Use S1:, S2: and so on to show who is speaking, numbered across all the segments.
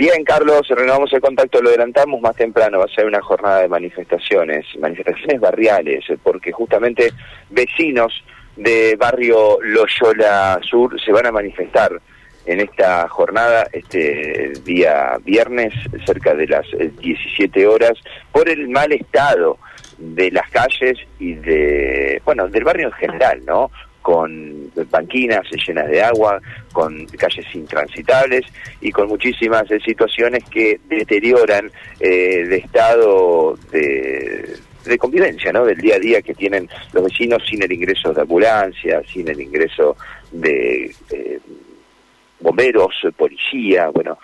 S1: Bien, Carlos, renovamos el contacto, lo adelantamos más temprano, va a ser una jornada de manifestaciones, manifestaciones barriales, porque justamente vecinos de barrio Loyola Sur se van a manifestar en esta jornada, este día viernes, cerca de las 17 horas, por el mal estado de las calles y de, bueno, del barrio en general, ¿no? Con banquinas llenas de agua, con calles intransitables y con muchísimas eh, situaciones que deterioran eh, el estado de, convivencia, ¿no? Del día a día que tienen los vecinos sin el ingreso de ambulancia, sin el ingreso de eh, bomberos, policía, bueno,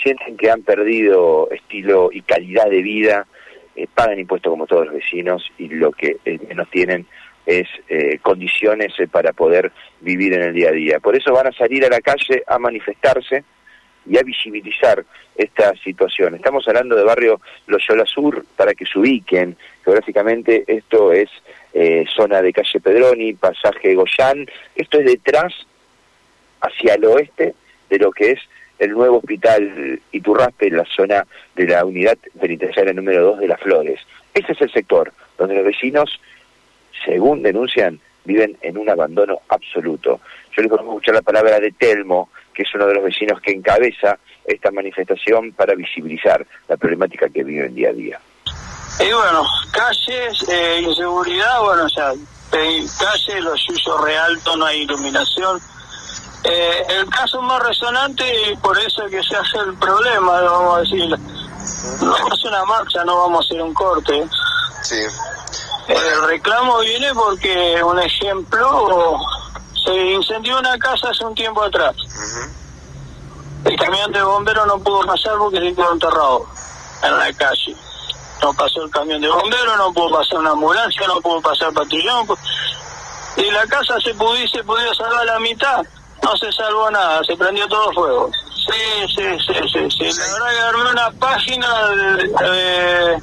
S1: sienten que han perdido estilo y calidad de vida, pagan impuestos como todos los vecinos y lo que menos tienen es eh, condiciones eh, para poder vivir en el día a día. Por eso van a salir a la calle a manifestarse y a visibilizar esta situación. Estamos hablando de barrio Loyola Sur, para que se ubiquen geográficamente, esto es eh, zona de calle Pedroni, pasaje Goyán, esto es detrás, hacia el oeste, de lo que es el nuevo hospital Iturraspe, en la zona de la unidad penitenciaria número 2 de Las Flores. Ese es el sector donde los vecinos según denuncian, viven en un abandono absoluto. Yo les conozco escuchar la palabra de Telmo, que es uno de los vecinos que encabeza esta manifestación para visibilizar la problemática que viven día a día.
S2: Y bueno, calles, eh, inseguridad, bueno, o sea, calles, los suyos realto, no hay iluminación. Eh, el caso más resonante, y por eso que se hace el problema, vamos a decir, no hacer una marcha, no vamos a hacer un corte. Sí. El reclamo viene porque, un ejemplo, se incendió una casa hace un tiempo atrás. El camión de bomberos no pudo pasar porque se quedó enterrado en la calle. No pasó el camión de bomberos, no pudo pasar una ambulancia, no pudo pasar patrullón. Y la casa se pudo, se pudo salvar a la mitad. No se salvó nada, se prendió todo fuego. Sí, sí, sí, sí, sí. La verdad que armé una página de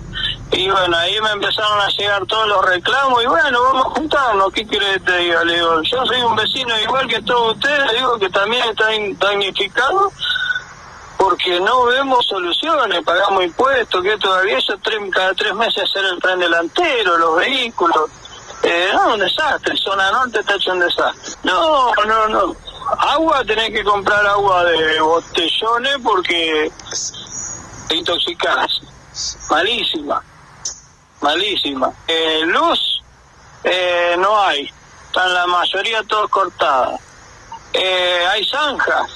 S2: y bueno, ahí me empezaron a llegar todos los reclamos y bueno, vamos a juntarnos, ¿qué quiere que te diga? Le digo, yo soy un vecino igual que todos ustedes, digo que también está damnificado porque no vemos soluciones, pagamos impuestos, que todavía eso cada tres meses hacer el tren delantero, los vehículos. Eh, no, un desastre, zona norte está hecho un desastre. No, no, no. Agua, tenés que comprar agua de botellones porque te intoxicás. Malísima malísima. Eh, luz eh, no hay, están la mayoría todos cortadas. Eh, hay zanjas,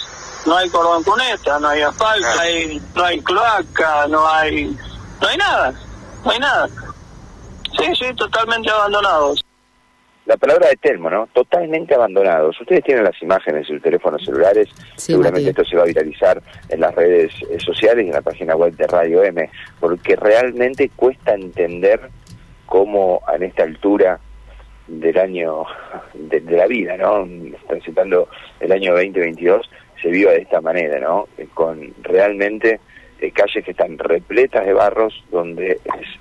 S2: no hay cordón cuneta, no hay asfalto, no hay cloaca, no hay, no hay nada, no hay nada. Sí, sí, totalmente abandonados
S1: la palabra de Telmo, ¿no? Totalmente abandonados. Ustedes tienen las imágenes en sus teléfonos celulares, seguramente esto se va a viralizar en las redes eh, sociales y en la página web de Radio M, porque realmente cuesta entender cómo en esta altura del año de, la vida, ¿no? Transitando el año 2022, se viva de esta manera, ¿no? Eh, con realmente eh, calles que están repletas de barros, donde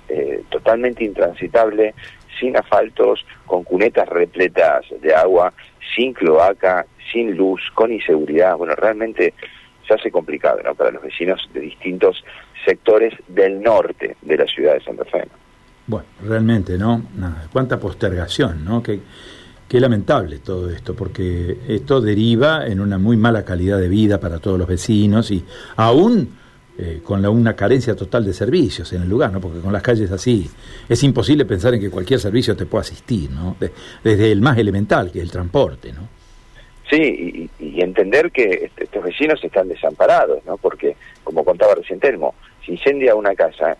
S1: es totalmente intransitable, sin asfaltos, con cunetas repletas de agua, sin cloaca, sin luz, con inseguridad. Bueno, realmente se hace complicado ¿no? para los vecinos de distintos sectores del norte de la ciudad de Santa Fe.
S3: Bueno, realmente, ¿no? cuánta postergación, ¿no? Qué, qué lamentable todo esto, porque esto deriva en una muy mala calidad de vida para todos los vecinos y aún eh, con la, una carencia total de servicios en el lugar, ¿no? porque con las calles así es imposible pensar en que cualquier servicio te pueda asistir, ¿no? desde el más elemental, que es el transporte. ¿no?
S1: Sí, y, entender que estos vecinos están desamparados, ¿no? porque, como contaba recién Telmo, si incendia una casa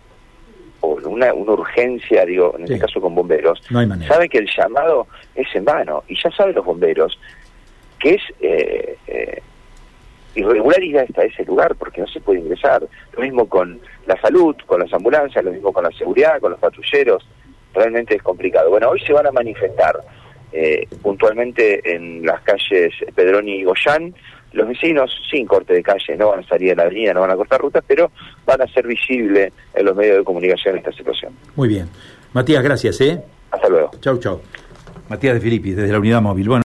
S1: o una, una urgencia, digo, en este caso con bomberos, sabe que el llamado es en vano, y ya saben los bomberos que es... Eh, eh, irregular ir hasta ese lugar porque no se puede ingresar. Lo mismo con la salud, con las ambulancias, lo mismo con la seguridad, con los patrulleros. Realmente es complicado. Bueno, hoy se van a manifestar eh, puntualmente en las calles Pedroni y Goyán. Los vecinos, sin corte de calle, no van a salir a la avenida, no van a cortar rutas, pero van a ser visibles en los medios de comunicación esta situación.
S3: Muy bien. Matías, gracias. ¿eh?
S1: Hasta luego.
S3: Chau, chau. Matías de Filippi, desde la Unidad Móvil. Bueno.